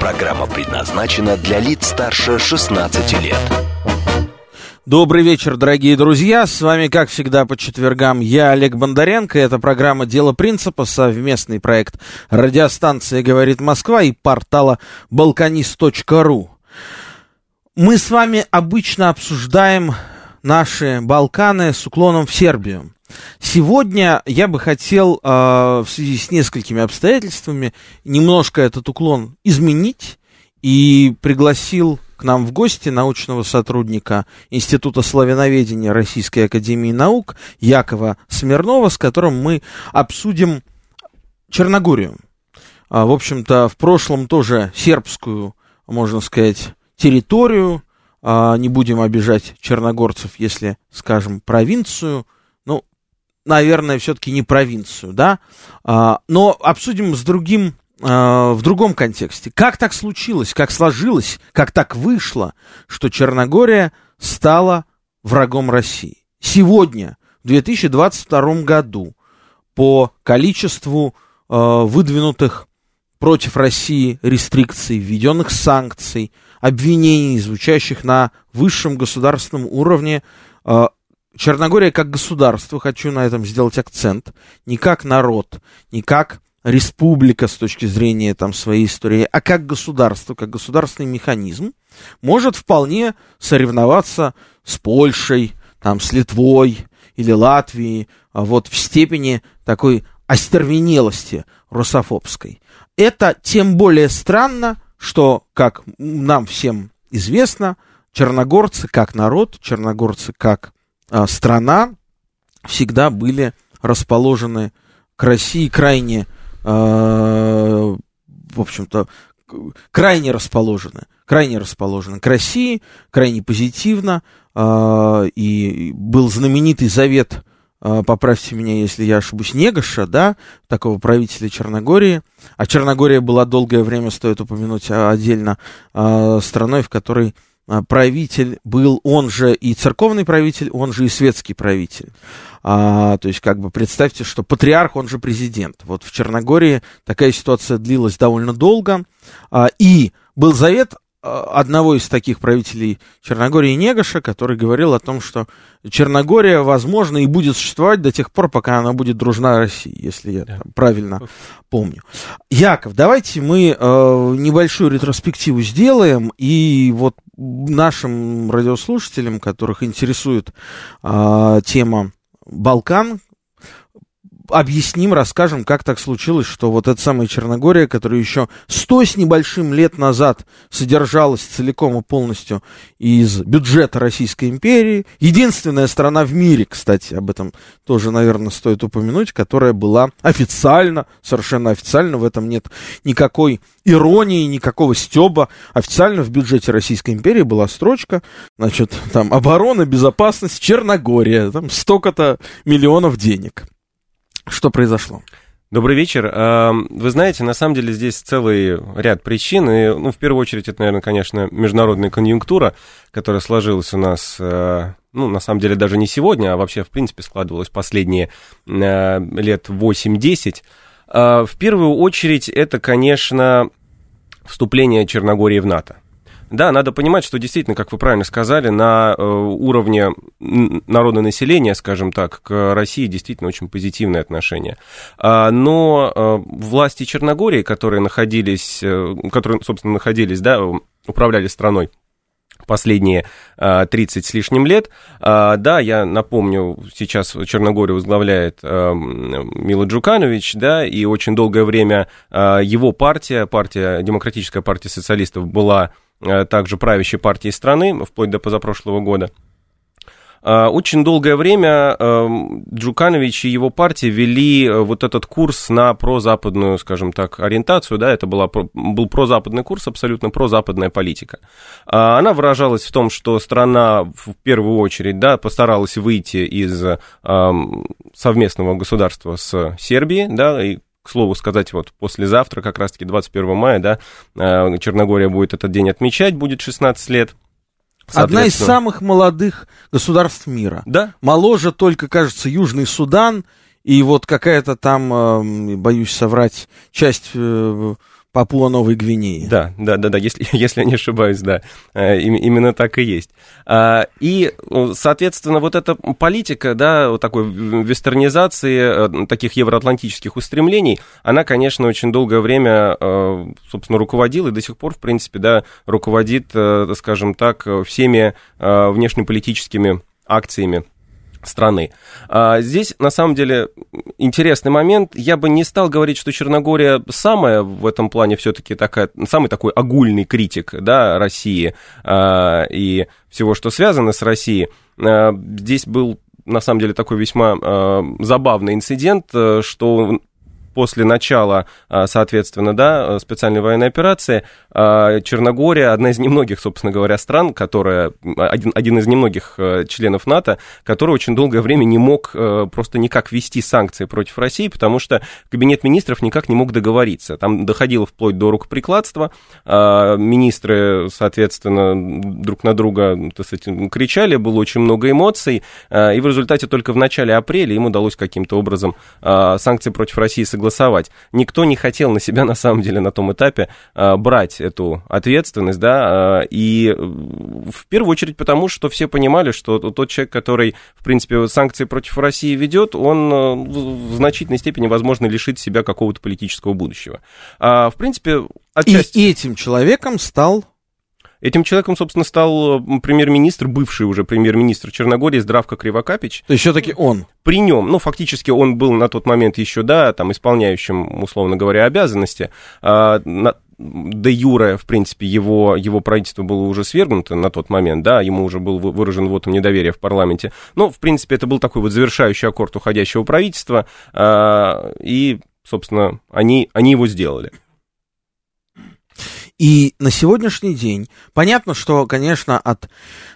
Программа предназначена для лиц старше 16 лет. Добрый вечер, дорогие друзья. С вами, как всегда, по четвергам я, Олег Бондаренко. Это программа «Дело принципа», совместный проект радиостанции «Говорит Москва» и портала «Балканист.ру». Мы с вами обычно обсуждаем наши Балканы с уклоном в Сербию. Сегодня я бы хотел э, в связи с несколькими обстоятельствами немножко этот уклон изменить и пригласил к нам в гости научного сотрудника Института славяноведения Российской Академии Наук Якова Смирнова, с которым мы обсудим Черногорию. А, в общем-то, в прошлом тоже сербскую, можно сказать, территорию. А, не будем обижать черногорцев, если скажем провинцию. Наверное, все-таки не провинцию, да. А, но обсудим с другим а, в другом контексте. Как так случилось, как сложилось, как так вышло, что Черногория стала врагом России? Сегодня, в 2022 году, по количеству э, выдвинутых против России рестрикций, введенных санкций, обвинений, звучащих на высшем государственном уровне, Черногория как государство, хочу на этом сделать акцент, не как народ, не как республика с точки зрения там, своей истории, а как государство, как государственный механизм, может вполне соревноваться с Польшей, там, с Литвой или Латвией, а вот в степени такой остервенелости русофобской. Это тем более странно, что, как нам всем известно, черногорцы как народ, черногорцы как страна всегда были расположены к России крайне Э, в общем-то, крайне расположены, крайне расположены к России, крайне позитивно, э, и был знаменитый завет, поправьте меня, если я ошибусь, Негоша, да, такого правителя Черногории, а Черногория была долгое время, стоит упомянуть отдельно, страной, в которой правитель был, он же и церковный правитель, он же и светский правитель. А, то есть, как бы представьте, что патриарх, он же президент. Вот в Черногории такая ситуация длилась довольно долго. А, и был завет а, одного из таких правителей Черногории Негоша, который говорил о том, что Черногория, возможно, и будет существовать до тех пор, пока она будет дружна России, если я да. правильно помню. Яков, давайте мы э, небольшую ретроспективу сделаем, и вот нашим радиослушателям, которых интересует э, тема Балкан, объясним, расскажем, как так случилось, что вот эта самая Черногория, которая еще сто с небольшим лет назад содержалась целиком и полностью из бюджета Российской империи, единственная страна в мире, кстати, об этом тоже, наверное, стоит упомянуть, которая была официально, совершенно официально, в этом нет никакой иронии, никакого стеба. Официально в бюджете Российской империи была строчка, значит, там, оборона, безопасность, Черногория, там, столько-то миллионов денег. Что произошло? Добрый вечер. Вы знаете, на самом деле здесь целый ряд причин. И, ну, в первую очередь, это, наверное, конечно, международная конъюнктура, которая сложилась у нас, э, ну, на самом деле, даже не сегодня, а вообще, в принципе, складывалась последние э, лет 8-10. А, в первую очередь, это, конечно, вступление Черногории в НАТО. Да, надо понимать, что действительно, как вы правильно сказали, на э, уровне народного населения, скажем так, к России действительно очень позитивное отношение. А, но э, власти Черногории, которые находились, э, которые, собственно, находились, да, управляли страной последние 30 с лишним лет. Да, я напомню, сейчас Черногорию возглавляет Мила Джуканович, да, и очень долгое время его партия, партия, Демократическая партия социалистов была также правящей партии страны, вплоть до позапрошлого года. А, очень долгое время эм, Джуканович и его партия вели э, вот этот курс на прозападную, скажем так, ориентацию, да, это была, был прозападный курс, абсолютно прозападная политика. А, она выражалась в том, что страна в первую очередь, да, постаралась выйти из эм, совместного государства с Сербией, да, и к слову сказать, вот послезавтра, как раз-таки 21 мая, да, э, Черногория будет этот день отмечать, будет 16 лет. Одна из самых молодых государств мира. Да. Моложе только, кажется, Южный Судан и вот какая-то там, э, боюсь соврать, часть э, Папуа Новой Гвинеи. Да, да, да, да, если, если я не ошибаюсь, да, э, именно так и есть. А, и, соответственно, вот эта политика, да, вот такой вестернизации, э, таких евроатлантических устремлений, она, конечно, очень долгое время, э, собственно, руководила и до сих пор, в принципе, да, руководит, скажем так, всеми внешнеполитическими акциями страны. А, здесь, на самом деле, интересный момент. Я бы не стал говорить, что Черногория самая в этом плане все-таки такая, самый такой огульный критик да, России а, и всего, что связано с Россией. А, здесь был на самом деле такой весьма э, забавный инцидент, э, что после начала, а, соответственно, да, специальной военной операции, а, Черногория одна из немногих, собственно говоря, стран, которая, один, один из немногих э, членов НАТО, который очень долгое время не мог э, просто никак вести санкции против России, потому что кабинет министров никак не мог договориться. Там доходило вплоть до рукоприкладства, а, министры, соответственно, друг на друга, так сказать, кричали, было очень много эмоций, и в результате только в начале апреля им удалось каким-то образом санкции против России согласовать согласовать. Никто не хотел на себя, на самом деле, на том этапе а, брать эту ответственность, да, а, и в первую очередь потому, что все понимали, что тот человек, который, в принципе, санкции против России ведет, он а, в значительной степени, возможно, лишит себя какого-то политического будущего. В принципе, отчасти... И этим человеком стал Этим человеком, собственно, стал премьер-министр, бывший уже премьер-министр Черногории Здравко Кривокапич. Все-таки он? При нем, ну, фактически он был на тот момент еще, да, там, исполняющим, условно говоря, обязанности. А, на, де юре, в принципе, его, его правительство было уже свергнуто на тот момент, да, ему уже был выражен вотом недоверия в парламенте. Но, в принципе, это был такой вот завершающий аккорд уходящего правительства, а, и, собственно, они, они его сделали. И на сегодняшний день понятно, что, конечно, от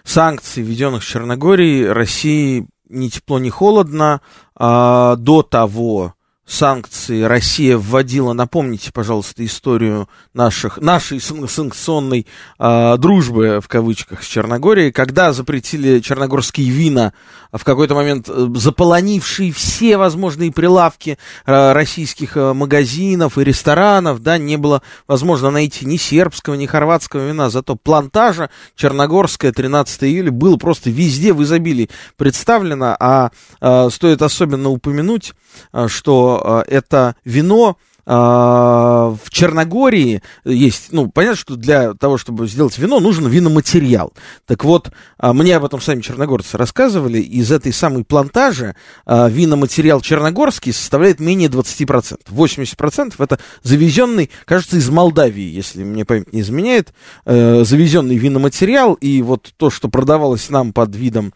санкций, введенных в Черногории, России ни тепло, ни холодно. А, до того санкции Россия вводила, напомните, пожалуйста, историю наших, нашей санкционной э, дружбы, в кавычках, с Черногорией, когда запретили черногорские вина, в какой-то момент э, заполонившие все возможные прилавки э, российских э, магазинов и ресторанов, да, не было возможно найти ни сербского, ни хорватского вина, зато плантажа черногорская 13 июля было просто везде в изобилии представлено, а э, стоит особенно упомянуть, э, что Э, это вино в Черногории есть, ну, понятно, что для того, чтобы сделать вино, нужен виноматериал. Так вот, а, мне об этом сами черногорцы рассказывали, из этой самой плантажи а, виноматериал черногорский составляет менее 20%. 80% это завезенный, кажется, из Молдавии, если мне память не изменяет, э, завезенный виноматериал, и вот то, что продавалось нам под видом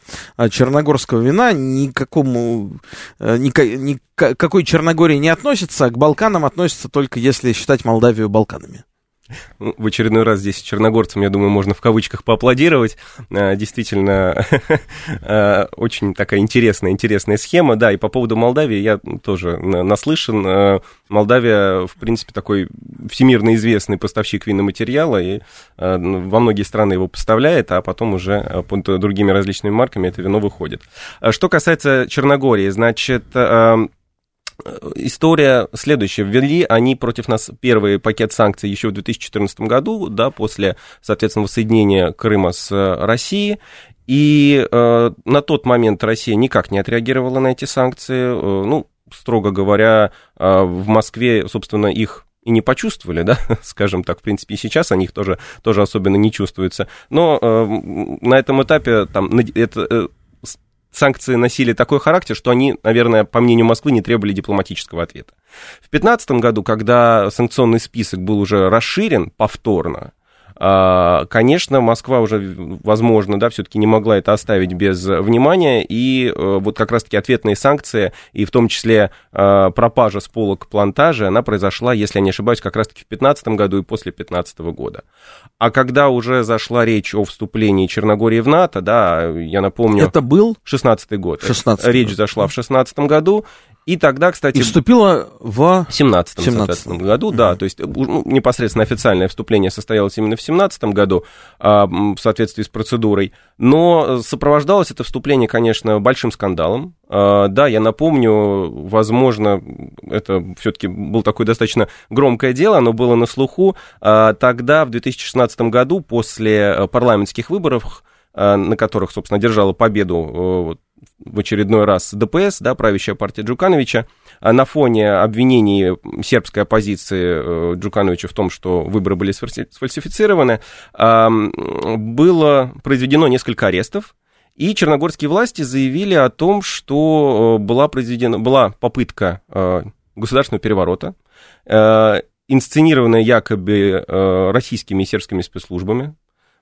черногорского вина, никакому, э, ни, ни, какой Черногории не относится, а к Балканам относится только если считать Молдавию Балканами. Ну, в очередной раз здесь черногорцам, я думаю, можно в кавычках поаплодировать. А, действительно, а, очень такая интересная, интересная схема. Да, и по поводу Молдавии я тоже наслышан. А, Молдавия, в принципе, такой всемирно известный поставщик виноматериала, и во многие страны его поставляет, а потом уже под другими различными марками это вино выходит. Что касается Черногории, значит, история следующая. Ввели они против нас первый пакет санкций еще в 2014 году, да, после, соответственно, воссоединения Крыма с э, Россией. И э, на тот момент Россия никак не отреагировала на эти санкции. Э, ну, строго говоря, э, в Москве, собственно, их и не почувствовали, да, скажем так, в принципе, и сейчас они их тоже, тоже особенно не чувствуются. Но э, на этом этапе там, это, э, санкции носили такой характер, что они, наверное, по мнению Москвы, не требовали дипломатического ответа. В 2015 году, когда санкционный список был уже расширен повторно, конечно, Москва уже, возможно, да, все-таки не могла это оставить без внимания, и э, вот как раз-таки ответные санкции, и в том числе э, пропажа с полок плантажа, она произошла, если я не ошибаюсь, как раз-таки в 2015 году и после 2015 года. А когда уже зашла речь о вступлении Черногории в НАТО, да, я напомню... Это был? 16 год. 16 Речь зашла в 16 году, и тогда, кстати... И вступила в... 17 17 году, да, то есть ну, непосредственно официальное вступление состоялось именно в 17 году а, в соответствии с процедурой, но сопровождалось это вступление, конечно, большим скандалом. А, да, я напомню, возможно, это все-таки было такое достаточно громкое дело, оно было на слуху. А, тогда, в 2016 году, после парламентских выборов, на которых, собственно, держала победу в очередной раз ДПС, да, правящая партия Джукановича, а на фоне обвинений сербской оппозиции э, Джукановича в том, что выборы были сфальсифицированы, было произведено несколько арестов, и черногорские власти заявили о том, что э, была произведена, была попытка э, государственного переворота, инсценированная якобы российскими и сербскими спецслужбами.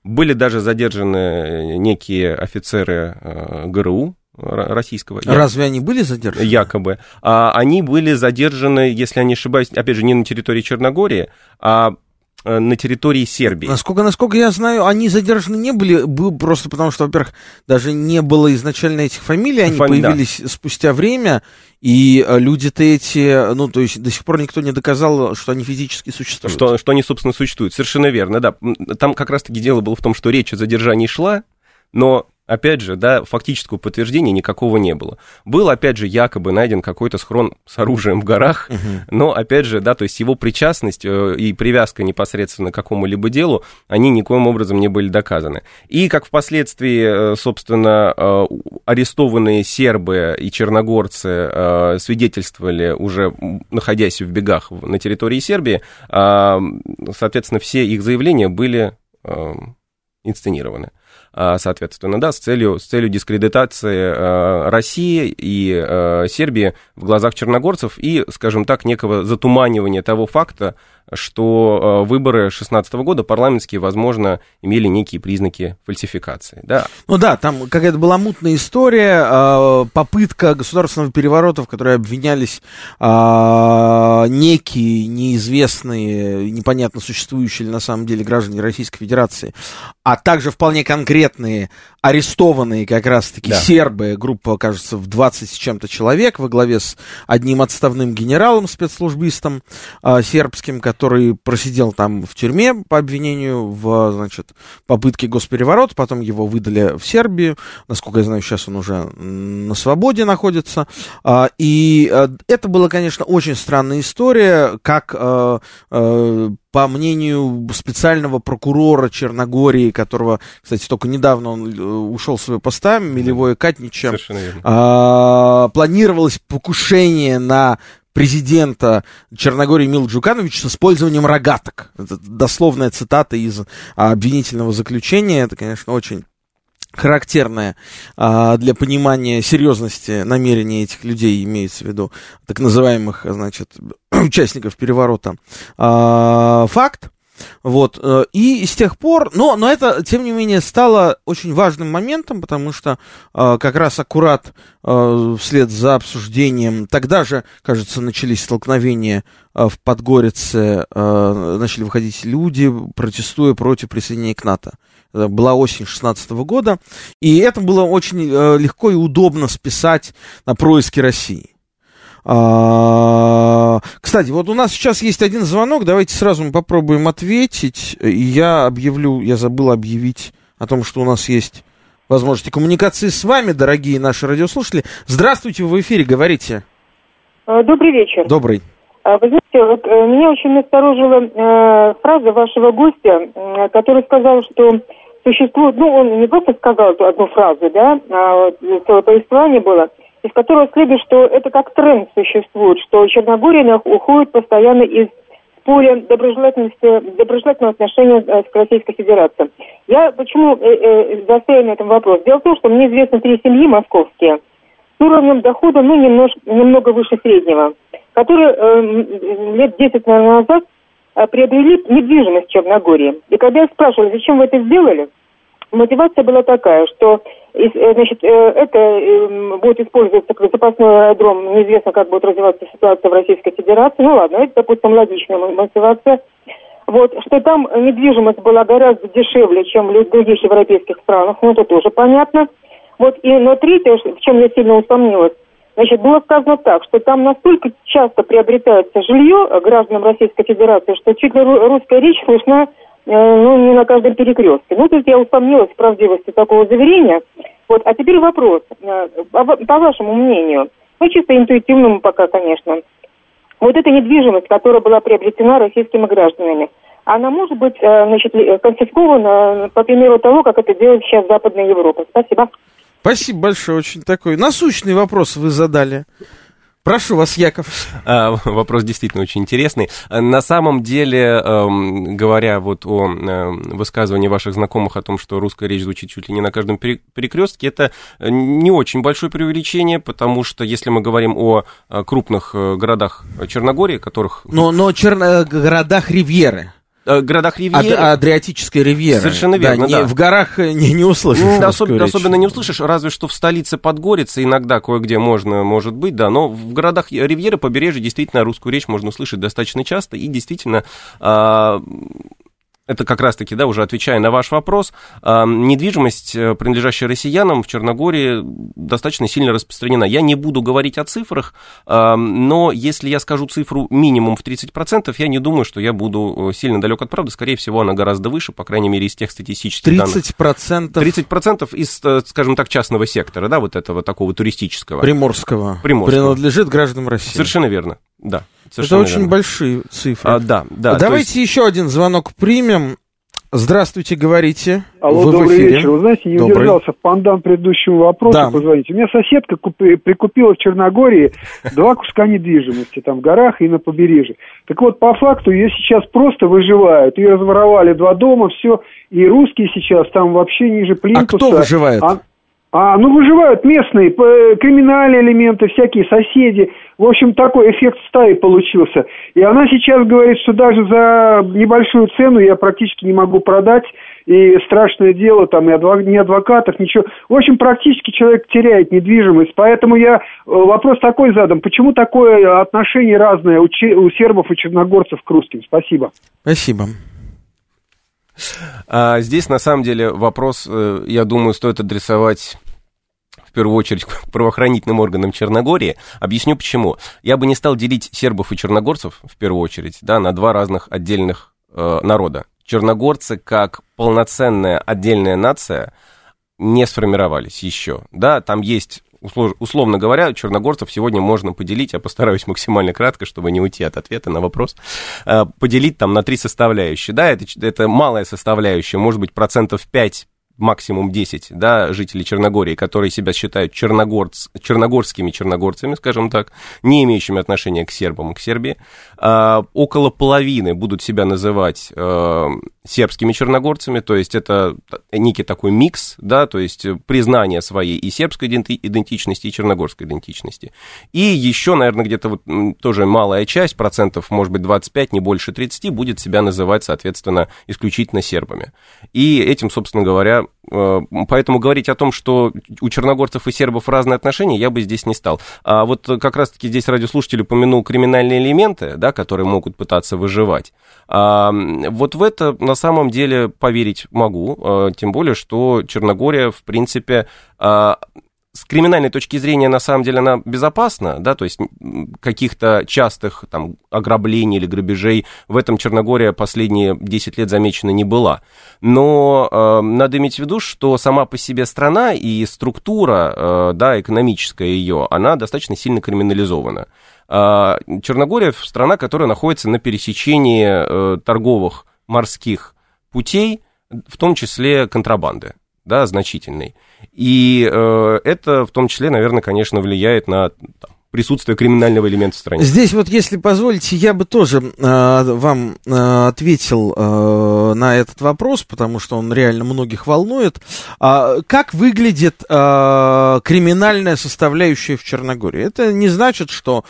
Были даже задержаны некие офицеры ГРУ, российского. Разве они были задержаны? Якобы. А, они были задержаны, если я не ошибаюсь, опять же, не на территории Черногории, а э, на территории Сербии. Насколько, насколько я знаю, они задержаны не были, был просто потому что, во-первых, даже не было изначально этих фамилий, они Фами... появились да. спустя время, и э, люди-то эти, ну, то есть до сих пор никто не доказал, что они физически существуют. Что, что они, собственно, существуют, совершенно верно, да. Там как раз-таки дело было в том, что речь о задержании шла, но опять же, да, фактического подтверждения никакого не было. Был, опять же, якобы найден какой-то схрон с оружием в горах, угу. но, опять же, да, то есть его причастность э, и привязка непосредственно к какому-либо делу, они никоим образом не были доказаны. И, как впоследствии, э, собственно, э, арестованные сербы и черногорцы свидетельствовали, уже находясь в бегах на территории Сербии, соответственно, все их заявления были инсценированы. А, соответственно, да, с целью, с целью дискредитации а, России и а, Сербии в глазах черногорцев и, скажем так, некого затуманивания того факта, что выборы 2016 года парламентские, возможно, имели некие признаки фальсификации. Да. Ну да, там какая-то была мутная история, попытка государственного переворота, в которой обвинялись некие неизвестные, непонятно существующие или на самом деле граждане Российской Федерации, а также вполне конкретные арестованные как раз-таки да. сербы, группа, кажется, в 20 с чем-то человек во главе с одним отставным генералом, спецслужбистом э, сербским, который просидел там в тюрьме по обвинению в, значит, попытке госпереворота, потом его выдали в Сербию, насколько я знаю, сейчас он уже на свободе находится, э, и э, это была, конечно, очень странная история, как э, э, по мнению специального прокурора Черногории, которого, кстати, только недавно он ушел с своего поста, Милевое Катнича, а, планировалось покушение на президента Черногории Мила Джукановича с использованием рогаток. Это дословная цитата из а, обвинительного заключения. Это, конечно, очень характерная а, для понимания серьезности намерений этих людей, имеется в виду так называемых, значит, участников переворота, а, факт. Вот, э, и с тех пор, но, но это, тем не менее, стало очень важным моментом, потому что э, как раз аккурат э, вслед за обсуждением, тогда же, кажется, начались столкновения в Подгорице, начали выходить люди, протестуя против присоединения к НАТО. Это была осень 16 года, и это было очень легко и удобно списать на происки России. А, кстати, вот у нас сейчас есть один звонок, давайте сразу мы попробуем ответить. Я объявлю, я забыл объявить о том, что у нас есть возможности коммуникации с вами, дорогие наши радиослушатели. Здравствуйте, вы в эфире, говорите. А, добрый вечер. Добрый. А, вы знаете, вот э, меня очень насторожила э, фраза вашего гостя, э, который сказал, что существует, ну, он не просто сказал одну фразу, да, а целое повествование было – из которого следует, что это как тренд существует, что Черногория уходит постоянно из поля доброжелательности, доброжелательного отношения э, к Российской Федерации. Я почему э, э, на этом вопросе? Дело в том, что мне известны три семьи московские с уровнем дохода, ну, немножко, немного выше среднего, которые э, лет 10, наверное, назад приобрели недвижимость в Черногории. И когда я спрашивала, зачем вы это сделали, мотивация была такая, что значит, это будет использоваться как запасной аэродром, неизвестно, как будет развиваться ситуация в Российской Федерации. Ну ладно, это, допустим, логичная мотивация. Вот, что там недвижимость была гораздо дешевле, чем в других европейских странах, ну, это тоже понятно. Вот, и, но третье, в чем я сильно усомнилась, значит, было сказано так, что там настолько часто приобретается жилье гражданам Российской Федерации, что чуть ли русская речь слышна э, ну, не на каждом перекрестке. Ну, тут я усомнилась в правдивости такого заверения. Вот, а теперь вопрос. Э, по вашему мнению, ну, чисто интуитивному пока, конечно, вот эта недвижимость, которая была приобретена российскими гражданами, она может быть э, значит, конфискована по примеру того, как это делает сейчас Западная Европа. Спасибо. Спасибо большое, очень такой насущный вопрос вы задали. Прошу вас, Яков. А, вопрос действительно очень интересный. На самом деле, эм, говоря вот о эм, высказывании ваших знакомых о том, что русская речь звучит чуть ли не на каждом перекрестке, это не очень большое преувеличение, потому что если мы говорим о э, крупных э, городах Черногории, которых... Но, но черно... Э, городах Ривьеры. Э, городах Ривьеры. Ад, Адриатической Ривьеры. Совершенно верно, да. Не, В горах э, не, не услышишь. Ну, да, особ, особенно не услышишь, разве что в столице Подгорица иногда кое-где можно, может быть, да, но в городах Ривьеры, побережья, действительно, русскую речь можно услышать достаточно часто, и действительно а, это как раз-таки, да, уже отвечая на ваш вопрос, недвижимость, э, принадлежащая россиянам в Черногории, достаточно сильно распространена. Я не буду говорить о цифрах, но если я скажу цифру минимум в 30%, я не думаю, что я буду э, сильно далек от правды. Скорее всего, она гораздо выше, по крайней мере, из тех статистических 30%? данных. 30% из, э, скажем так, частного сектора, да, вот этого такого туристического. Приморского. Приморского. Принадлежит гражданам России. Совершенно верно, да. Это очень верно. большие цифры. А, да, да. Давайте есть... еще один звонок примем. Здравствуйте, говорите. Алло, Вы добрый вечер. Вы знаете, не добрый. удержался в пандан предыдущему вопросу да. позвонить. У меня соседка купи, прикупила в Черногории два куска недвижимости, там в горах и на побережье. Так вот, по факту ее сейчас просто выживают. Ее разворовали два дома, все. И русские сейчас там вообще ниже плинтуса. А кто выживает? А, а, ну, выживают местные, криминальные элементы, всякие соседи. В общем, такой эффект стаи получился. И она сейчас говорит, что даже за небольшую цену я практически не могу продать. И страшное дело, там, и адвок... ни адвокатов, ничего. В общем, практически человек теряет недвижимость. Поэтому я э, вопрос такой задам. Почему такое отношение разное у, че... у сербов и черногорцев к русским? Спасибо. Спасибо. А, здесь, на самом деле, вопрос, э, я думаю, стоит адресовать в первую очередь к правоохранительным органам Черногории. Объясню почему. Я бы не стал делить сербов и черногорцев, в первую очередь, да, на два разных отдельных э, народа. Черногорцы, как полноценная отдельная нация, не сформировались еще. Да, там есть условно говоря, черногорцев сегодня можно поделить, я постараюсь максимально кратко, чтобы не уйти от ответа на вопрос, э, поделить там на три составляющие. Да, это, это малая составляющая, может быть, процентов 5 максимум 10, да, жителей Черногории, которые себя считают черногорц, черногорскими черногорцами, скажем так, не имеющими отношения к сербам и к Сербии. А, около половины будут себя называть а, сербскими черногорцами, то есть это некий такой микс, да, то есть признание своей и сербской идентичности, и черногорской идентичности. И еще, наверное, где-то вот тоже малая часть, процентов, может быть, 25, не больше 30, будет себя называть, соответственно, исключительно сербами. И этим, собственно говоря, Э, поэтому говорить о том, что у черногорцев и сербов разные отношения, я бы здесь не стал. А вот как раз-таки здесь радиослушатель упомянул криминальные элементы, да, которые могут пытаться выживать. А вот в это на самом деле поверить могу, э, тем более, что Черногория, в принципе, а, с криминальной точки зрения, на самом деле, она безопасна, да, то есть каких-то частых там ограблений или грабежей в этом Черногория последние 10 лет замечена не была. Но э, надо иметь в виду, что сама по себе страна и структура, э, да, экономическая ее, она достаточно сильно криминализована. Э, Черногория страна, которая находится на пересечении э, торговых морских путей, в том числе контрабанды да, значительный. И э, это в том числе, наверное, конечно, влияет на там, присутствие криминального элемента в стране. Здесь вот, если позволите, я бы тоже э, вам э, ответил э, на этот вопрос, потому что он реально многих волнует. А, как выглядит э, криминальная составляющая в Черногории? Это не значит, что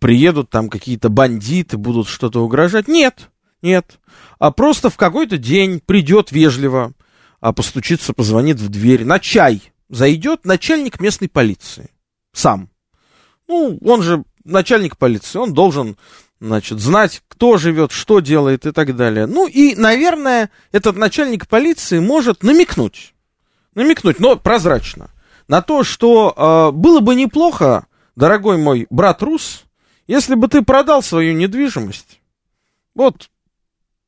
приедут там какие-то бандиты, будут что-то угрожать. Нет. Нет. А просто в какой-то день придет вежливо, а постучится, позвонит в дверь. На чай зайдет начальник местной полиции. Сам. Ну, он же начальник полиции, он должен, значит, знать, кто живет, что делает и так далее. Ну и, наверное, этот начальник полиции может намекнуть, намекнуть, но прозрачно, на то, что э, было бы неплохо, дорогой мой брат Рус, если бы ты продал свою недвижимость. Вот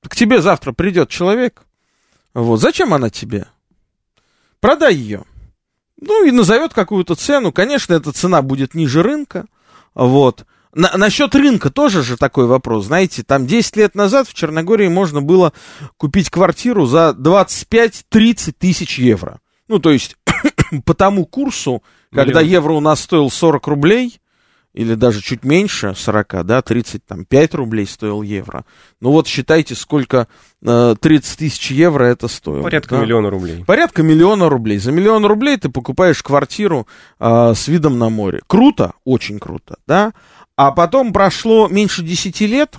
к тебе завтра придет человек. Вот. Зачем она тебе? Продай ее. Ну и назовет какую-то цену. Конечно, эта цена будет ниже рынка. Вот. На, насчет рынка тоже же такой вопрос. Знаете, там 10 лет назад в Черногории можно было купить квартиру за 25-30 тысяч евро. Ну, то есть, по тому курсу, когда Миллион. евро у нас стоил 40 рублей, или даже чуть меньше 40, да, 35 рублей стоил евро. Ну вот считайте, сколько э, 30 тысяч евро это стоило. Порядка да? миллиона рублей. Порядка миллиона рублей. За миллион рублей ты покупаешь квартиру э, с видом на море. Круто, очень круто, да. А потом прошло меньше 10 лет,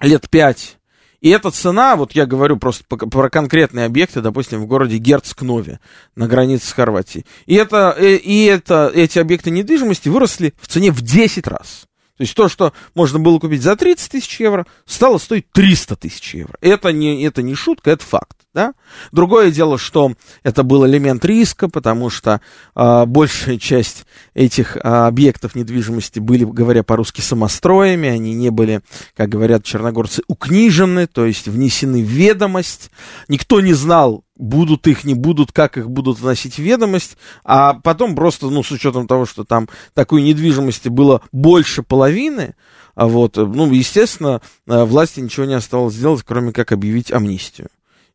лет 5, и эта цена, вот я говорю просто про конкретные объекты, допустим, в городе Герцкнове на границе с Хорватией. И, это, э, и это, эти объекты недвижимости выросли в цене в 10 раз. То есть то, что можно было купить за 30 тысяч евро, стало стоить 300 тысяч евро. Это не, это не шутка, это факт. Да? Другое дело, что это был элемент риска, потому что а, большая часть этих а, объектов недвижимости были, говоря по-русски, самостроями, они не были, как говорят черногорцы, укнижены, то есть внесены в ведомость. Никто не знал, будут их, не будут, как их будут вносить в ведомость, а потом просто, ну, с учетом того, что там такой недвижимости было больше половины, а вот, ну, естественно, а, власти ничего не оставалось сделать, кроме как объявить амнистию.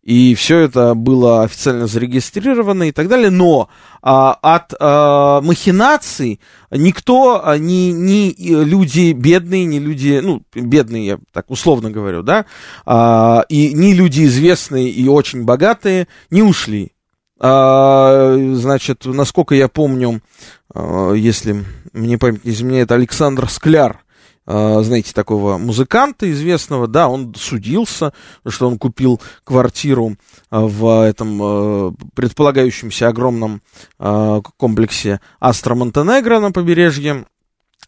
И все это было официально зарегистрировано и так далее, но а, от а, махинаций никто, а, ни, ни люди бедные, ни люди, ну, бедные, я так условно говорю, да, а, и ни люди известные и очень богатые не ушли. А, значит, насколько я помню, а, если мне память не изменяет, Александр Скляр, знаете, такого музыканта известного, да, он судился, что он купил квартиру а, в этом а, предполагающемся огромном комплексе Астро Монтенегро на побережье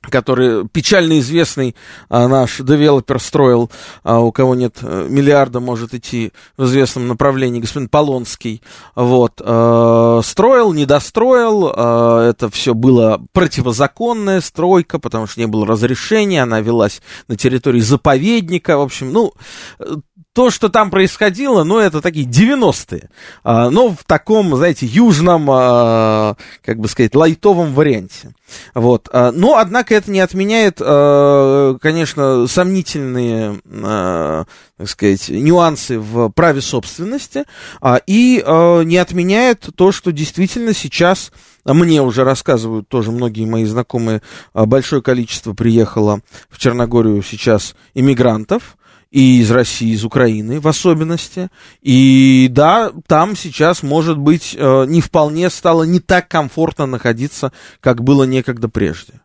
который печально известный а, наш девелопер строил, а, у кого нет э, миллиарда, может идти в известном направлении, господин Полонский, вот, э, строил, не достроил, э, это все было противозаконная стройка, потому что не было разрешения, она велась на территории заповедника, в общем, ну, то, что там происходило, ну, это такие 90-е, а, но в таком, знаете, южном, а, как бы сказать, лайтовом варианте. Вот. а, Но, однако, это не отменяет, конечно, сомнительные, так сказать, нюансы в праве собственности, и не отменяет то, что действительно сейчас мне уже рассказывают тоже многие мои знакомые, большое количество приехало в Черногорию сейчас иммигрантов, и из России, из Украины в особенности. И да, там сейчас, может быть, э, не вполне стало не так комфортно находиться, как было некогда прежде.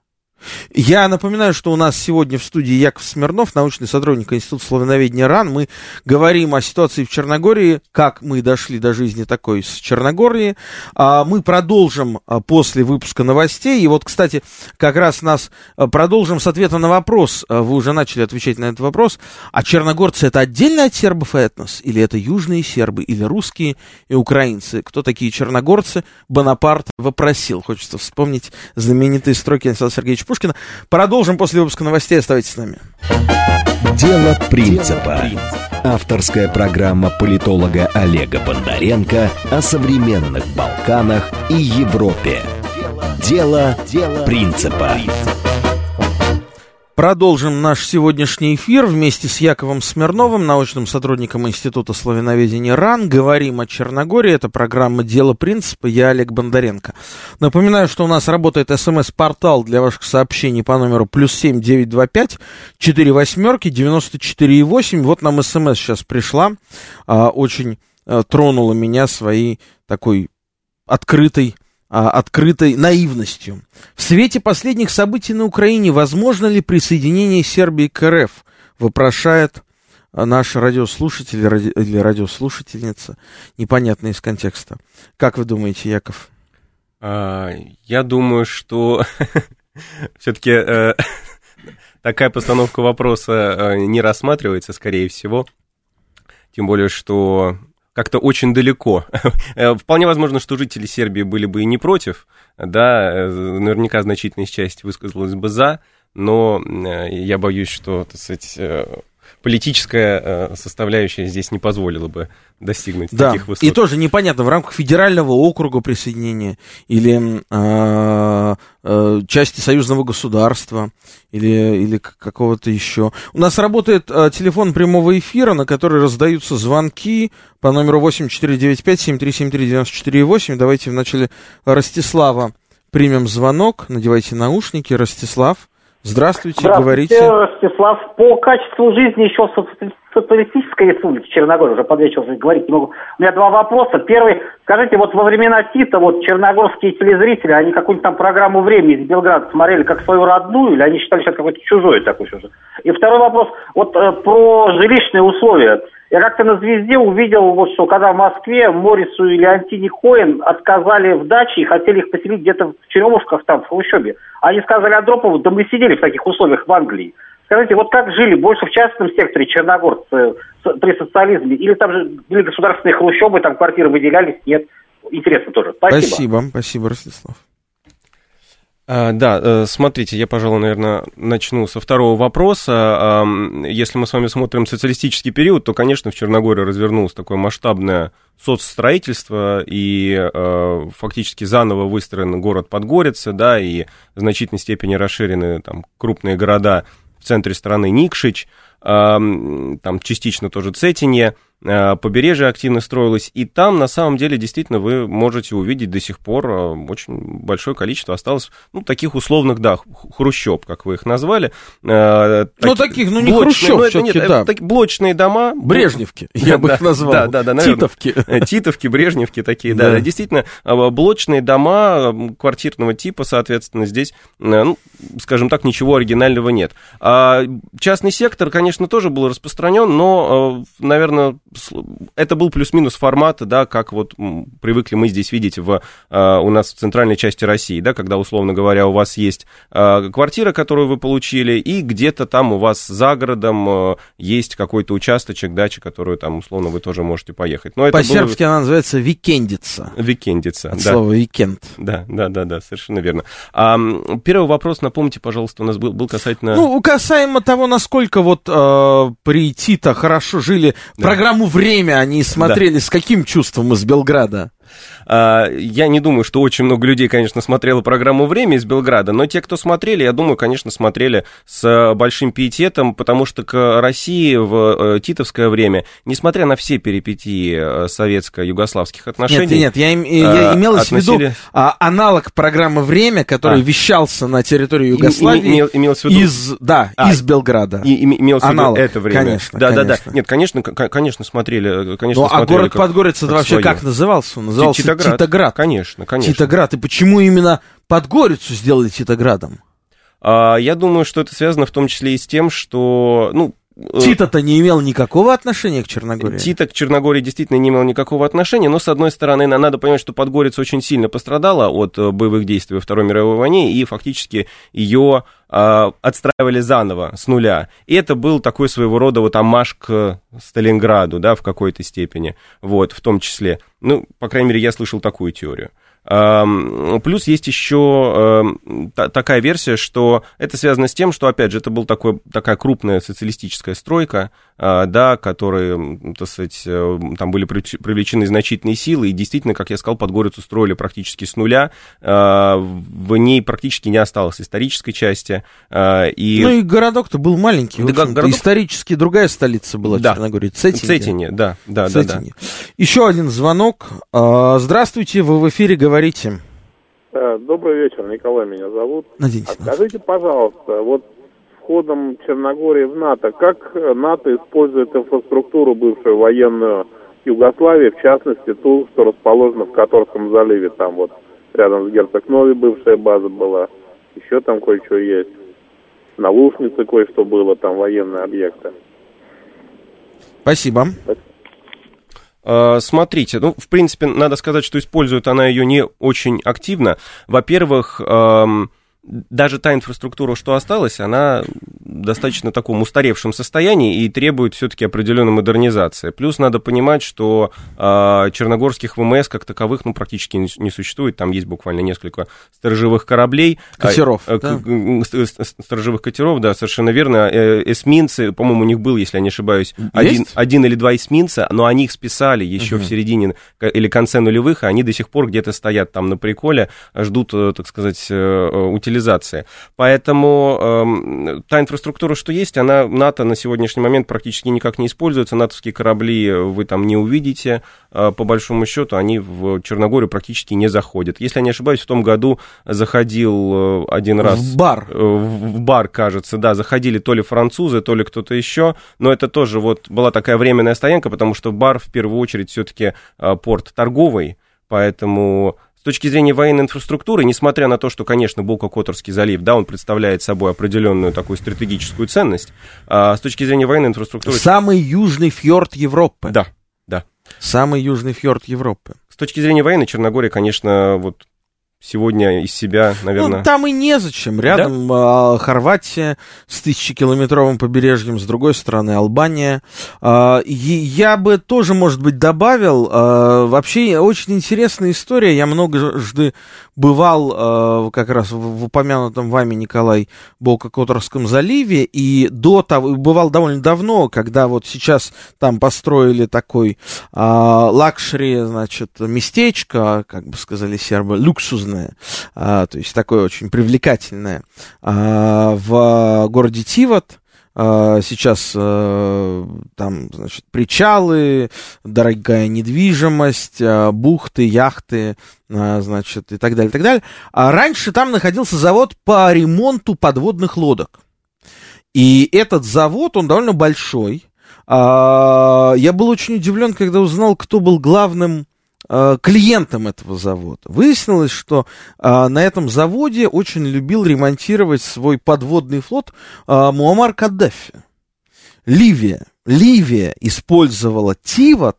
Я напоминаю, что у нас сегодня в студии Яков Смирнов, научный сотрудник Института славяноведения РАН. Мы говорим о ситуации в Черногории, как мы дошли до жизни такой с Черногории. А, Мы продолжим а, после выпуска новостей. И вот, кстати, как раз нас а, продолжим с ответа на вопрос. Вы уже начали отвечать на этот вопрос. А черногорцы это отдельно от сербов этнос? Или это южные сербы? Или русские и украинцы? Кто такие черногорцы? Бонапарт вопросил. Хочется вспомнить знаменитые строки Александра Сергеевича. Продолжим после выпуска новостей. Оставайтесь с нами. Дело принципа. Авторская программа политолога Олега Бондаренко о современных Балканах и Европе. Дело принципа. Продолжим наш сегодняшний эфир вместе с Яковом Смирновым, научным сотрудником Института славяноведения РАН. Говорим о Черногории. Это программа «Дело принципа». Я Олег Бондаренко. Напоминаю, что у нас работает смс-портал для ваших сообщений по номеру плюс семь девять два пять четыре восьмерки девяносто четыре и восемь. Вот нам смс сейчас пришла. А, очень а, тронула меня своей такой открытой открытой наивностью. В свете последних событий на Украине возможно ли присоединение Сербии к РФ? Вопрошает наш радиослушатель или радиослушательница, непонятно из контекста. Как вы думаете, Яков? А, я думаю, что все-таки э, такая постановка вопроса э, не рассматривается, скорее всего. Тем более, что как-то очень далеко. Э, вполне возможно, что жители Сербии были бы и не против, да, наверняка значительная часть высказалась бы за, но я боюсь, что, так сказать, политическая э, составляющая здесь не позволила бы достигнуть да. таких высот. И тоже непонятно, в рамках федерального округа присоединения или э, э, части союзного государства или, или какого-то еще. У нас работает э, телефон прямого эфира, на который раздаются звонки по номеру 8495-7373-94-8. Давайте вначале Ростислава примем звонок. Надевайте наушники. Ростислав. Здравствуйте, Здравствуйте, говорите. Ростислав. По качеству жизни еще социалистической республики Черногория, уже под вечер говорить не могу. У меня два вопроса. Первый, скажите, вот во времена Тита, вот черногорские телезрители, они какую-нибудь там программу «Время» из Белграда смотрели как свою родную, или они считали, это какой-то чужой такой сюжет? И второй вопрос, вот э, про жилищные условия. Я как-то на «Звезде» увидел, вот что когда в Москве Морису или Антини Коэн отказали в даче и хотели их поселить где-то в Черемушках, там, в Хрущебе. Они сказали Андропову, да мы сидели в таких условиях в Англии. Скажите, вот как жили больше в частном секторе черногорцы при социализме? Или там же были государственные хрущебы, там квартиры выделялись? Нет. Интересно тоже. Спасибо. Спасибо, спасибо, Ростислав. А, да, э, смотрите, я, пожалуй, наверное, начну со второго вопроса. Если мы с вами смотрим социалистический период, то, конечно, в Черногории развернулось такое масштабное соцстроительство, и э, фактически заново выстроен город Подгорица, да, и в значительной степени расширены там крупные города в центре страны Никшич, там частично тоже Цетинье, побережье активно строилось, и там, на самом деле, действительно, вы можете увидеть до сих пор э, очень большое количество осталось, ну, таких условных, да, хрущеб, как вы их назвали. Э, ну, так, таких, ну, не блочные, хрущеб, ну, нет, да. Так, блочные дома. Брежневки, я бы их назвал. Да, да, да, наверное. Титовки. Титовки, Брежневки такие, да, да. Действительно, блочные дома квартирного типа, соответственно, здесь, ну, скажем так, ничего оригинального нет. А частный сектор, конечно, тоже был распространен, но, наверное, это был плюс-минус формат, да, как вот привыкли мы здесь видеть в, а, у нас в центральной части России, да, когда, условно говоря, у вас есть а, квартира, которую вы получили, и где-то там у вас за городом а, есть какой-то участочек, дача, которую там, условно, вы тоже можете поехать. Но По-сербски было... она называется викендица. Викендица, От да. слова викенд. Да, да, да, да, совершенно верно. А, первый вопрос, напомните, пожалуйста, у нас был, был касательно... Ну, касаемо того, насколько вот э, при Тито хорошо жили да. Программу время они смотрели, да. с каким чувством из Белграда? А, я не думаю, что очень много людей, конечно, смотрело программу «Время» из Белграда, но те, кто смотрели, я думаю, конечно, смотрели с большим пиететом, потому что к России в э, титовское время, несмотря на все перипетии э, советско-югославских отношений... Нет, нет, я, я а, имелось относили... в виду а, аналог программы «Время», который а. вещался на территории Югославии имел, имелось в виду... из, да, а, из Белграда. И, имелось аналог, в виду это время. Конечно, да, конечно. да, да. Нет, конечно, конечно, смотрели. Конечно, ну, а смотрели город Подгорец вообще как назывался? Он назывался Титоград. Титоград. Конечно, конечно. Титоград. И почему именно Подгорицу сделали Титоградом? А, я думаю, что это связано в том числе и с тем, что, ну, Тита-то не имел никакого отношения к Черногории. Тита к Черногории действительно не имел никакого отношения, но, с одной стороны, надо понимать, что Подгорица очень сильно пострадала от э, боевых действий во Второй мировой войне, и фактически ее э, отстраивали заново, с нуля. И это был такой своего рода вот амаш к Сталинграду, да, в какой-то степени, вот, в том числе. Ну, по крайней мере, я слышал такую теорию. Плюс есть еще такая версия, что это связано с тем, что, опять же, это была такая крупная социалистическая стройка, а, да, которые, так сказать, э, там были привлечены значительные силы, и действительно, как я сказал, Подгорицу строили практически с нуля, а, в ней практически не осталось исторической части. А, и... Ну и городок-то был маленький, да, городок... исторически другая столица была да. Черногории, Цетине. Цетине, да, да, Цетине. да, да. Еще один звонок. Здравствуйте, вы в эфире говорите. Э, добрый вечер, Николай меня зовут. Надеюсь. А скажите, пожалуйста, вот входом Черногории в НАТО, как НАТО использует инфраструктуру бывшую военную Югославии, в частности ту, что расположена в Которском заливе, там вот рядом с Герцог Нови бывшая база была, еще там кое-что есть. На Лушнице кое-что было, там военные объекты. Спасибо. Э, Смотрите, ну, в принципе, надо сказать, что использует она ее не очень активно. Во-первых, эм, даже та инфраструктура, что осталась, она достаточно таком устаревшем состоянии и требует все-таки определенной модернизации. Плюс надо понимать, что э, черногорских ВМС как таковых ну, практически не, не существует. Там есть буквально несколько сторожевых кораблей. Катеров, а, да? Сторожевых катеров, да, совершенно верно. Э, Эсминцы, по-моему, у них был, если я не ошибаюсь, один, Есть? один или два эсминца, но они их списали еще Мгм. в середине или конце нулевых, и они до сих пор где-то стоят там на приколе, ждут, э, так сказать, э, э, утилизации. Поэтому эм, та инфраструктура, что есть, она НАТО на сегодняшний момент практически никак не используется. натовские корабли вы там не увидите. Э, По большому счету, они в Черногорию практически не заходят. Если я не ошибаюсь, в том году заходил э, один раз... В бар. Э, В бар, кажется, да, заходили то ли французы, то ли кто-то еще, но это тоже вот была такая временная стоянка, потому что бар в первую очередь все-таки порт торговый, поэтому точки зрения военной инфраструктуры, несмотря на то, что, конечно, Бока-Которский залив, да, он представляет собой определенную такую стратегическую ценность, а с точки зрения военной инфраструктуры... Самый южный фьорд Европы. Да, да. Самый южный фьорд Европы. С точки зрения военной Черногория, конечно, вот сегодня из себя, наверное... Ну, там и незачем. Рядом а, Хорватия с тысячекилометровым побережьем, с другой стороны Албания. А, я бы тоже, может быть, добавил, а, вообще очень интересная история. Я многожды бывал а, как раз в, в упомянутом вами, Николай, Болко-Которском заливе, и до того, бывал довольно давно, когда вот сейчас там построили такой а, luxury, значит, местечко, как бы сказали сербы, люксузное, а, то есть такое очень привлекательное, а, в городе Тивот. А, Сейчас э, там, значит, причалы, дорогая недвижимость, а, бухты, яхты, значит, и так далее, и так далее. А раньше там находился завод по ремонту подводных лодок. И этот завод, он довольно большой. А, Я был очень удивлен, когда узнал, кто был главным клиентом этого завода. Выяснилось, что а, на этом заводе очень любил ремонтировать свой подводный флот а, Муаммар Каддафи. Ливия. Ливия использовала Тивот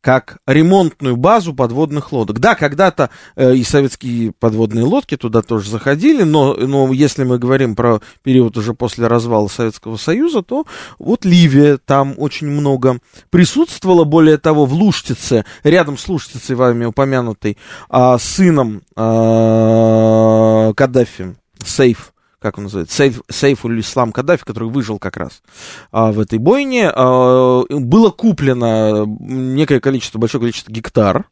как ремонтную базу подводных лодок. Да, когда-то э, и советские подводные лодки туда тоже заходили, но, но если мы говорим про период уже после развала Советского Союза, то вот Ливия там очень много присутствовала. Более того, в Луштице, рядом с Луштицей, вами упомянутой, а, сыном а, Каддафи, Сейф, как он называется, Сейф, Ислам Каддафи, который выжил как раз а, в этой бойне, а, было куплено некое количество, большое количество гектар.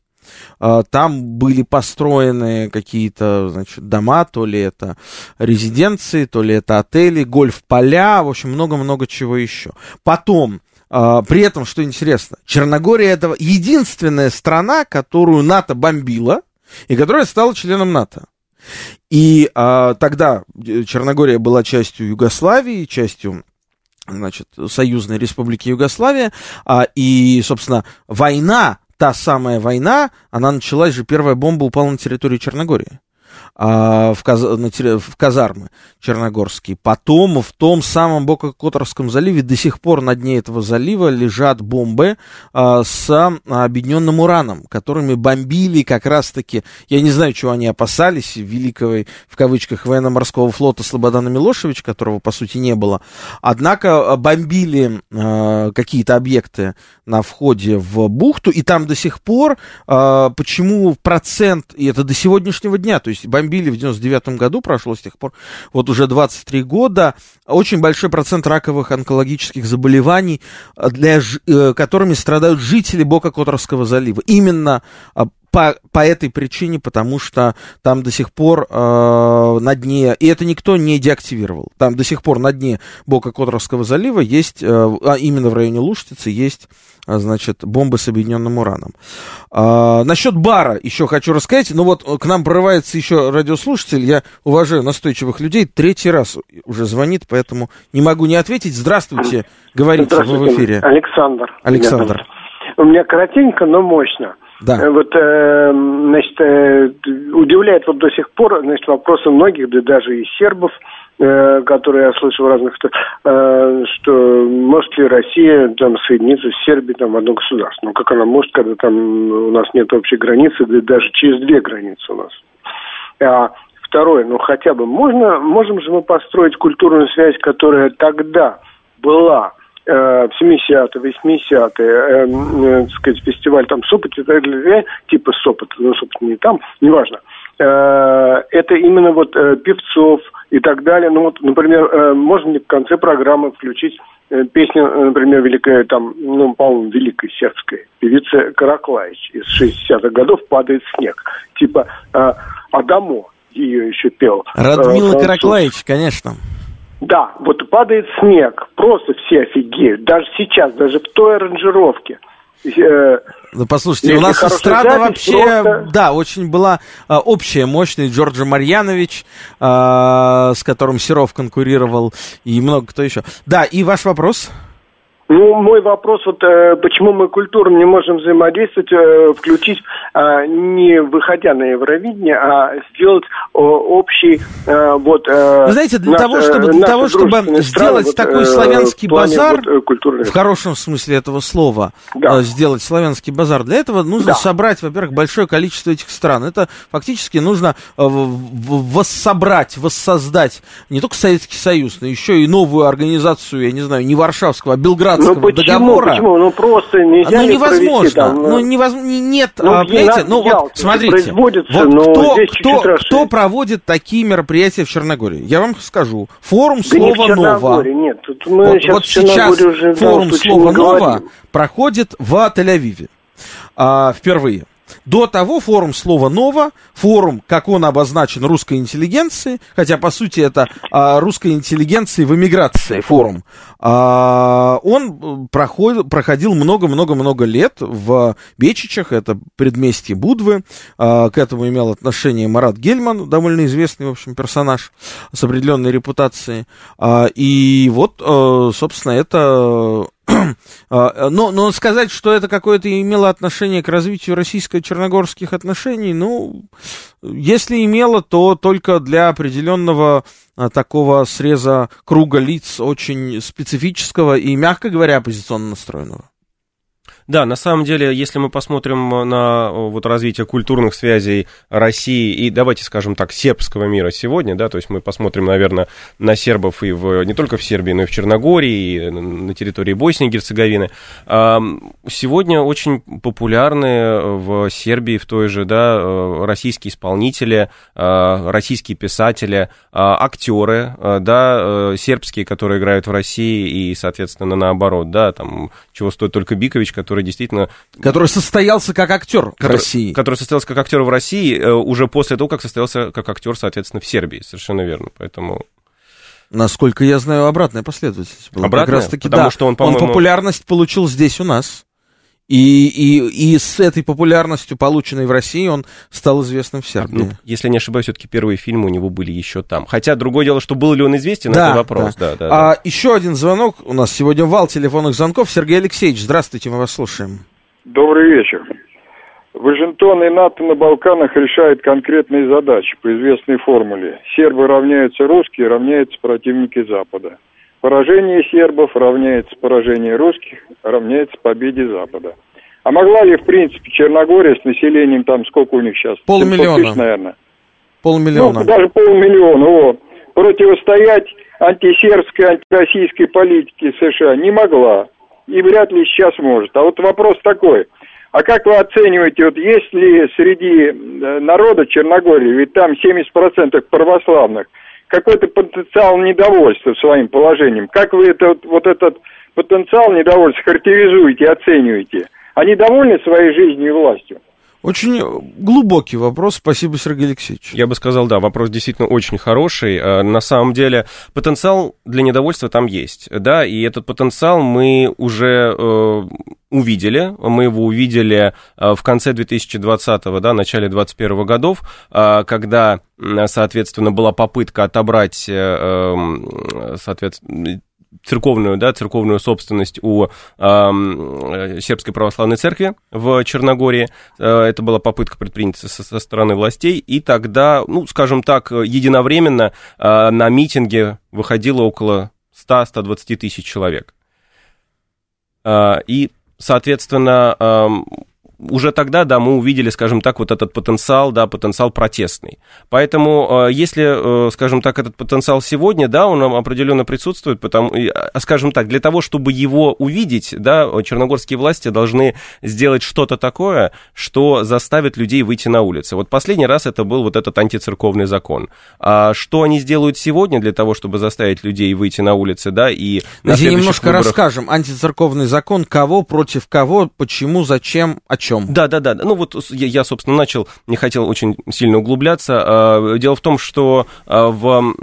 А, Там были построены какие-то, значит, дома, то ли это резиденции, то ли это отели, гольф-поля, в общем, много-много чего еще. Потом, а, при этом, что интересно, Черногория это единственная страна, которую НАТО бомбила, и которая стала членом НАТО. И а, тогда э, Черногория была частью Югославии, частью значит, Союзной Республики Югославия, а, и, собственно, война, та самая война, она началась же, первая бомба упала на территорию Черногории. А, в, каз- в казармы черногорские. Потом в том самом Бока-Которском заливе до сих пор на дне этого залива лежат бомбы а, с а, объединенным ураном, которыми бомбили как раз-таки, я не знаю, чего они опасались, великого, в кавычках, военно-морского флота Слободана Милошевич, которого, по сути, не было. Однако а, бомбили а, какие-то объекты на входе в бухту, и там до сих пор, а, почему процент, и это до сегодняшнего дня, то есть бомбили в 99 году, прошло с тех пор, вот уже 23 года, очень большой процент раковых онкологических заболеваний, а, для, э, которыми страдают жители Бока-Которского залива. Именно а, по, по этой причине, потому что там до сих пор э, на дне, и это никто не деактивировал, там до сих пор на дне Бока-Которского залива есть, э, а именно в районе Луштицы, есть, а, значит, бомбы с объединенным ураном. А, насчет бара еще хочу рассказать, ну вот э, к нам прорывается еще радиослушатель, я уважаю настойчивых людей, третий раз уже звонит, поэтому не могу не ответить. Здравствуйте, говорите, вы в эфире. Александр. Александр. У меня коротенько, но мощно. Да. Э, Вот, э, значит, э, удивляет вот до сих пор, значит, вопросы многих, да даже и сербов, которые я слышал разных, э, что может ли Россия там соединиться с Сербией там в одно государство. Ну, как она может, когда там у нас нет общей границы, да даже через две границы у нас. А второе, ну, хотя бы можно, можем же мы построить культурную связь, которая тогда была в 70-е, 80-е, э, э, так сказать, фестиваль там Сопот, типа Сопот, ну, Сопот не там, неважно. Э, это именно вот э, певцов и так далее. Ну вот, например, э, можно ли в конце программы включить э, песню, э, например, великая там, ну, по-моему, великой сербской певицы Караклаич из 60-х годов «Падает снег». Типа э, «Адамо» ее еще пел. Радмила э, Караклаич, конечно. Да, вот падает снег, просто все офигеют, даже сейчас, даже в той аранжировке. Э, ну, послушайте, у нас эстрада вообще, просто... да, очень была э, общая, мощная. Джорджа Марьянович, э, с которым Серов конкурировал, и много кто еще. Да, и ваш вопрос? Ну, мой вопрос, вот э, почему мы культурно не можем взаимодействовать, э, включить, э, не выходя на Евровидение, а сделать э, общий э, вот... Э, Вы знаете, для наш, того, чтобы, для того, чтобы сделать страны, такой вот, славянский э, базар, вот, культурный. в хорошем смысле этого слова, да. э, сделать славянский базар, для этого нужно да. собрать, во-первых, большое количество этих стран. Это фактически нужно э, воссобрать, воссоздать не только Советский Союз, но еще и новую организацию, я не знаю, не Варшавского, а Белград Ну, почему, договора. Почему? Ну просто нельзя ну, невозможно. Там, ну, невозможно. Нет, ну, а, понимаете, ну вот смотрите, вот кто, кто, кто проводит такие мероприятия в Черногории? Я вам скажу. Форум да Слова не Нова. Нет, тут мы вот сейчас, вот сейчас уже, форум Слова Нова проходит в Тель-Авиве а, впервые. До того форум слова «ново», форум, как он обозначен, русской интеллигенции, хотя, по сути, это а, русской интеллигенции в эмиграции форум, а, он проходил, проходил много-много-много лет в Бечичах, это предместье Будвы, а, к этому имел отношение Марат Гельман, довольно известный, в общем, персонаж с определенной репутацией, а, и вот, а, собственно, это но, но сказать, что это какое-то имело отношение к развитию российско-черногорских отношений, ну, если имело, то только для определенного а, такого среза круга лиц очень специфического и, мягко говоря, оппозиционно настроенного. Да, на самом деле, если мы посмотрим на вот развитие культурных связей России и, давайте скажем так, сербского мира сегодня, да, то есть мы посмотрим, наверное, на сербов и в, не только в Сербии, но и в Черногории, и на территории Боснии и Герцеговины. Сегодня очень популярны в Сербии в той же, да, э, российские исполнители, э, российские писатели, э, актеры, да, сербские, которые играют в России и, соответственно, наоборот, да, там, чего стоит только Бикович, который который действительно... Который состоялся как актер который, в России. Который состоялся как актер в России э, уже после того, как состоялся как актер, соответственно, в Сербии. Совершенно верно. Поэтому... Насколько я знаю, обратная последовательность была. Обратная? Как раз таки, Потому да. что он, он популярность получил здесь у нас. И, и, и с этой популярностью, полученной в России, он стал известным в Сербии. Ну, если не ошибаюсь, все-таки первые фильмы у него были еще там. Хотя другое дело, что был ли он известен, да, это вопрос. Да. Да, да, а, да. Еще один звонок. У нас сегодня вал телефонных звонков. Сергей Алексеевич, здравствуйте, мы вас слушаем. Добрый вечер. Вашингтон и НАТО на Балканах решают конкретные задачи по известной формуле. Сербы равняются русские, равняются противники Запада. Поражение сербов равняется поражение русских, равняется победе Запада. А могла ли, в принципе, Черногория с населением, там сколько у них сейчас? Полмиллиона. Тысяч, наверное. Полмиллиона. Ну, даже полмиллиона, вот. Противостоять антисербской, антироссийской политике США не могла. И вряд ли сейчас может. А вот вопрос такой. А как вы оцениваете, вот есть ли среди э, народа Черногории, ведь там 70% православных, какой-то потенциал недовольства своим положением. Как вы это, вот этот потенциал недовольства характеризуете, оцениваете? Они довольны своей жизнью и властью? Очень глубокий вопрос. Спасибо, Сергей Алексеевич. Я бы сказал, да, вопрос действительно очень хороший. Э, на самом деле потенциал для недовольства там есть, да, и этот потенциал мы уже э, увидели. Мы его увидели э, в конце 2020, да, начале 2021 годов, э, когда, соответственно, была попытка отобрать, э, эм, соответственно, церковную, да, церковную собственность у э, сербской православной церкви в Черногории. Э, это была попытка предпринята со, со стороны властей, и тогда, ну, скажем так, единовременно э, на митинге выходило около 100-120 тысяч человек. Э, и, соответственно, уже тогда, да, мы увидели, скажем так, вот этот потенциал, да, потенциал протестный. Поэтому, э, если, э, скажем так, этот потенциал сегодня, да, он определенно присутствует, потому, а, скажем так, для того, чтобы его увидеть, да, черногорские власти должны сделать что-то такое, что заставит людей выйти на улицы. Вот последний раз это был вот этот антицерковный закон. А что они сделают сегодня для того, чтобы заставить людей выйти на улицы, да, и на немножко выборах... расскажем. Антицерковный закон, кого против кого, почему, зачем, о чем чем? Да, да, да. Ну вот я, собственно, начал, не хотел очень сильно углубляться. А, дело в том, что а, в,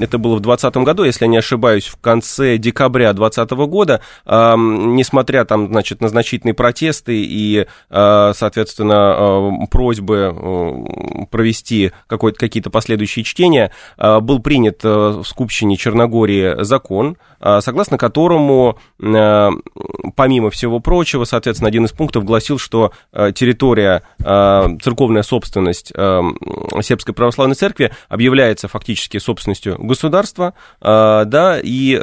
это было в 2020 году, если я не ошибаюсь, в конце декабря 2020 года, а, несмотря там, значит, на значительные протесты и, соответственно, просьбы провести какие-то последующие чтения, был принят в Скупщине Черногории закон, согласно которому, помимо всего прочего, соответственно, один из пунктов гласил, что Э, территория, э, церковная собственность э, Сербской Православной Церкви объявляется фактически собственностью государства, да, и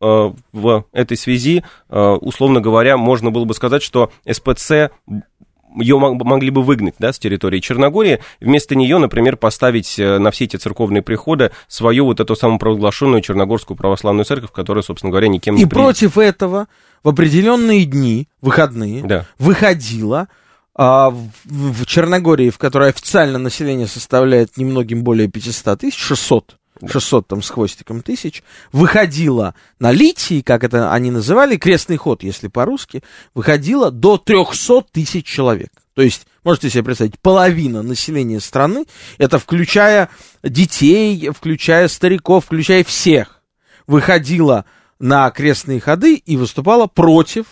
в этой связи, условно говоря, можно было бы сказать, что СПЦ ее могли бы выгнать да, с территории Черногории, вместо нее, например, поставить на все эти церковные приходы свою вот эту самопровозглашенную Черногорскую православную церковь, которая, собственно говоря, никем не И принята. против этого в определенные дни, выходные, да. выходила а, в, в Черногории, в которой официально население составляет немногим более 500 тысяч, 600, 600 там с хвостиком тысяч, выходила на литии, как это они называли, крестный ход, если по-русски, выходила до 300 тысяч человек. То есть, можете себе представить, половина населения страны, это включая детей, включая стариков, включая всех, выходила на крестные ходы и выступала против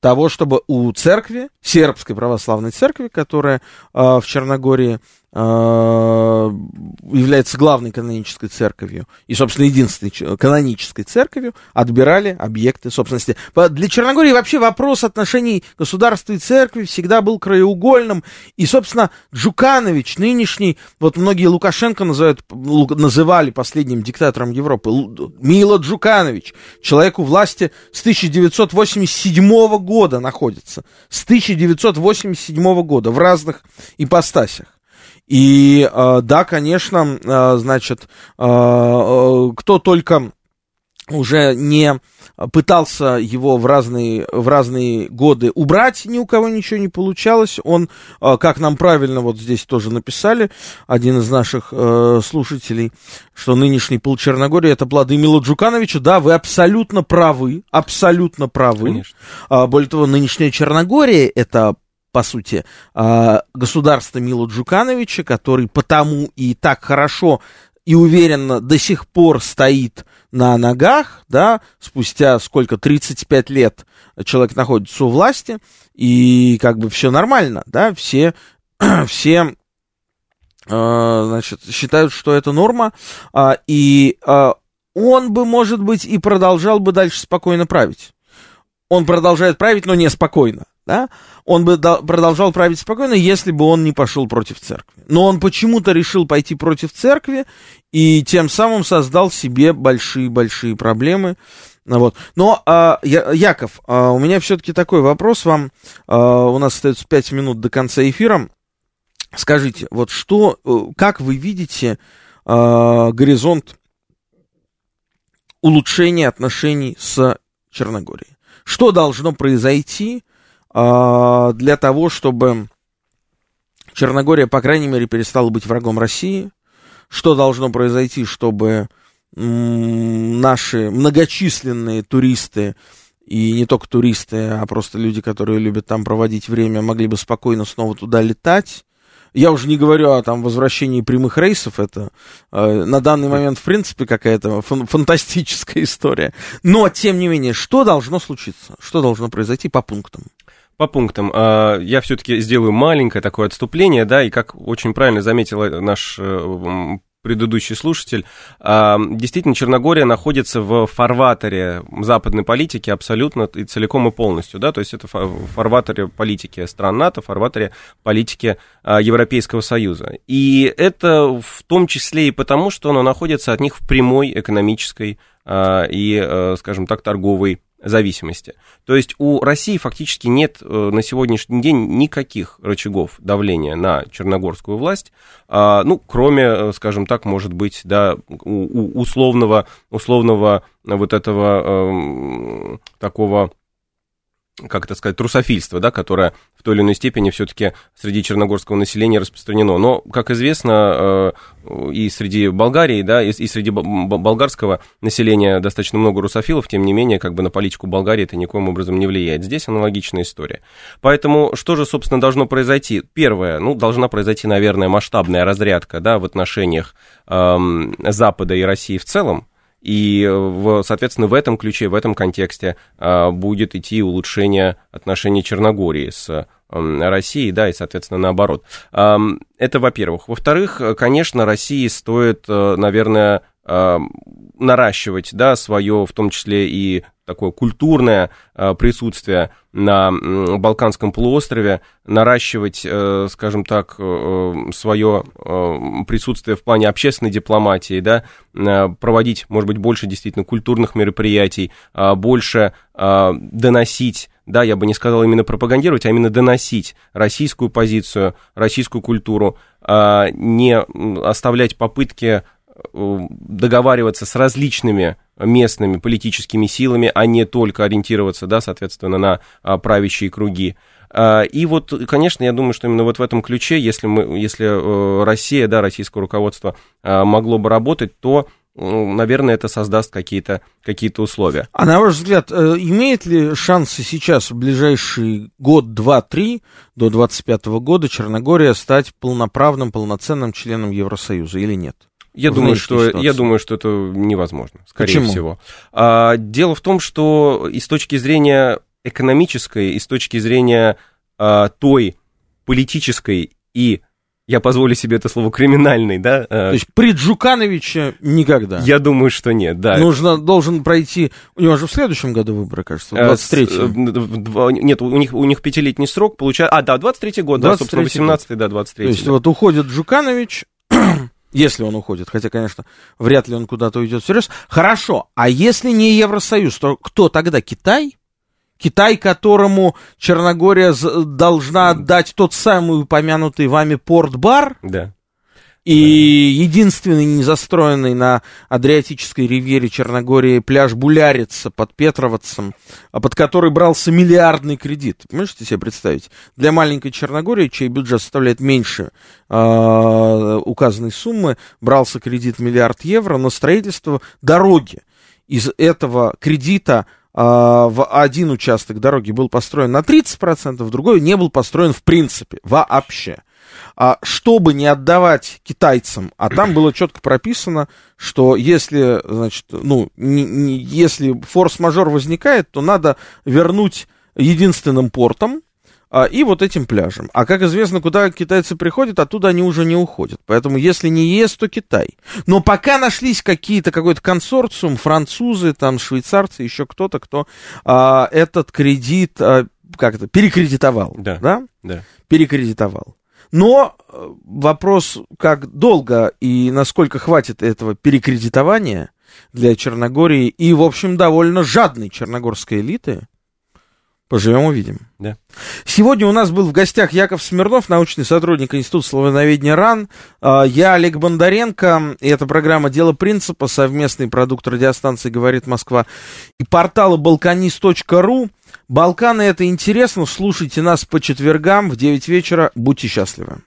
того, чтобы у церкви, сербской православной церкви, которая э, в Черногории является главной канонической церковью и, собственно, единственной канонической церковью, отбирали объекты собственности. Для Черногории вообще вопрос отношений государства и церкви всегда был краеугольным. И, собственно, Джуканович, нынешний, вот многие Лукашенко называют, называли последним диктатором Европы, Мило Джуканович, человеку власти с 1987 года находится. С 1987 года в разных ипостасях. И э, да, конечно, э, значит, э, кто только уже не пытался его в разные, в разные годы убрать, ни у кого ничего не получалось. Он, как нам правильно вот здесь тоже написали, один из наших э, слушателей, что нынешний пол Черногории это плоды Мила Джукановича. Да, вы абсолютно правы, абсолютно правы. Конечно. более того, нынешняя Черногория это по сути, а, государства Милу Джукановича, который потому и так хорошо и уверенно до сих пор стоит на ногах, да, спустя сколько, 35 лет человек находится у власти, и как бы все нормально, да, все, все а, значит, считают, что это норма, а, и он бы, может быть, и продолжал бы дальше спокойно править. Он продолжает править, но неспокойно да, он бы продолжал править спокойно, если бы он не пошел против церкви. Но он почему-то решил пойти против церкви и тем самым создал себе большие-большие проблемы. Вот. Но, а, я, Яков, а, у меня все-таки такой вопрос вам. А, у нас остается 5 минут до конца эфира. Скажите, вот что, э, как вы видите а, горизонт улучшения отношений с Черногорией? Что должно произойти, для того, чтобы Черногория, по крайней мере, перестала быть врагом России. Что должно произойти, чтобы наши многочисленные туристы, и не только туристы, а просто люди, которые любят там проводить время, могли бы спокойно снова туда летать. Я уже не говорю о там возвращении прямых рейсов, это э, на данный момент, в принципе, какая-то фан- фантастическая история. Но, тем не менее, что должно случиться? Что должно произойти по пунктам? По пунктам. А, я все-таки сделаю маленькое такое отступление, да, и как очень правильно заметил наш э, предыдущий слушатель. А, действительно, Черногория находится в фарватере западной политики абсолютно и целиком и полностью, да, то есть это фарватере политики стран НАТО, фарватере политики а, Европейского Союза. И это в том числе и потому, что оно находится от них в прямой экономической а, и, скажем так, торговой зависимости. То есть у России фактически нет э, на сегодняшний день никаких рычагов давления на черногорскую власть, а, ну, кроме, э, скажем так, может быть, да, условного, условного вот этого эм, такого как это сказать, трусофильство, да, которое в той или иной степени все-таки среди черногорского населения распространено. Но, как известно, э, и среди Болгарии, да, и среди болгарского населения достаточно много русофилов, тем не менее, как бы на политику Болгарии это никоим образом не влияет. Здесь аналогичная история. Поэтому что же, собственно, должно произойти? Первое, ну, должна произойти, наверное, масштабная разрядка, да, в отношениях эм, Запада и России в целом, и, в, соответственно, в этом ключе, в этом контексте а, будет идти улучшение отношений Черногории с Россией, да, и, соответственно, наоборот. Это, во-первых. Во-вторых, конечно, России стоит, э, наращивать, да, свое, в том числе и такое культурное э, присутствие на Балканском полуострове, наращивать, э, скажем так, э, свое присутствие в плане общественной дипломатии, да, проводить, может быть, больше действительно культурных мероприятий, больше доносить да, я бы не сказал именно пропагандировать, а именно доносить российскую позицию, российскую культуру, не оставлять попытки договариваться с различными местными политическими силами, а не только ориентироваться, да, соответственно, на а, правящие круги. А, и вот, конечно, я думаю, что именно вот в этом ключе, если, мы, если э, Россия, да, российское руководство а, могло бы работать, то наверное, это создаст какие-то какие условия. А на ваш взгляд, э, имеет ли шансы сейчас в ближайший год, два, три, до 25 года Черногория стать полноправным, полноценным членом Евросоюза или нет? Я думаю, что, я думаю, что это невозможно, скорее Почему? всего. А, дело в том, что и с точки зрения экономической, и с точки зрения а, той политической и я позволю себе это слово криминальный, да? А, То есть при Джукановиче никогда? Я думаю, что нет, да. Нужно, должен пройти, у него же в следующем году выборы, кажется, в 23-м. Э, нет, у них, у них пятилетний срок получается, а, да, 23-й год, 23 да, собственно, 18-й, да, 23-й. То есть да. вот уходит Джуканович, если он уходит, хотя, конечно, вряд ли он куда-то уйдет всерьез. Хорошо, а если не Евросоюз, то кто тогда? Китай? Китай, которому Черногория должна отдать тот самый упомянутый вами порт-бар? Да. И единственный незастроенный на Адриатической ривьере Черногории пляж Булярица под Петровцем, а под который брался миллиардный кредит. Можете себе представить? Для маленькой Черногории, чей бюджет составляет меньше э, указанной суммы, брался кредит миллиард евро на строительство дороги. Из этого кредита а, в один участок дороги был построен на 30%, другой не был построен в принципе вообще чтобы не отдавать китайцам, а там было четко прописано, что если, значит, ну, не, не, если форс-мажор возникает, то надо вернуть единственным портом, а, и вот этим пляжем. А как известно, куда китайцы приходят, оттуда они уже не уходят. Поэтому если не ЕС, то Китай. Но пока нашлись какие-то, какой-то консорциум, французы, там, швейцарцы, еще кто-то, кто а, этот кредит а, как это, перекредитовал. Да. Да? да. Перекредитовал. Но э, вопрос, как долго и насколько хватит этого перекредитования для Черногории и, в общем, довольно жадной черногорской элиты, поживем увидим. Да. Сегодня у нас был в гостях Яков Смирнов, научный сотрудник Института славяноведения РАН. А, я Олег Бондаренко, и это программа «Дело принципа», совместный продукт радиостанции «Говорит Москва» и портала balkanist.ru. Балканы это интересно, слушайте нас по четвергам в 9 вечера, будьте счастливы.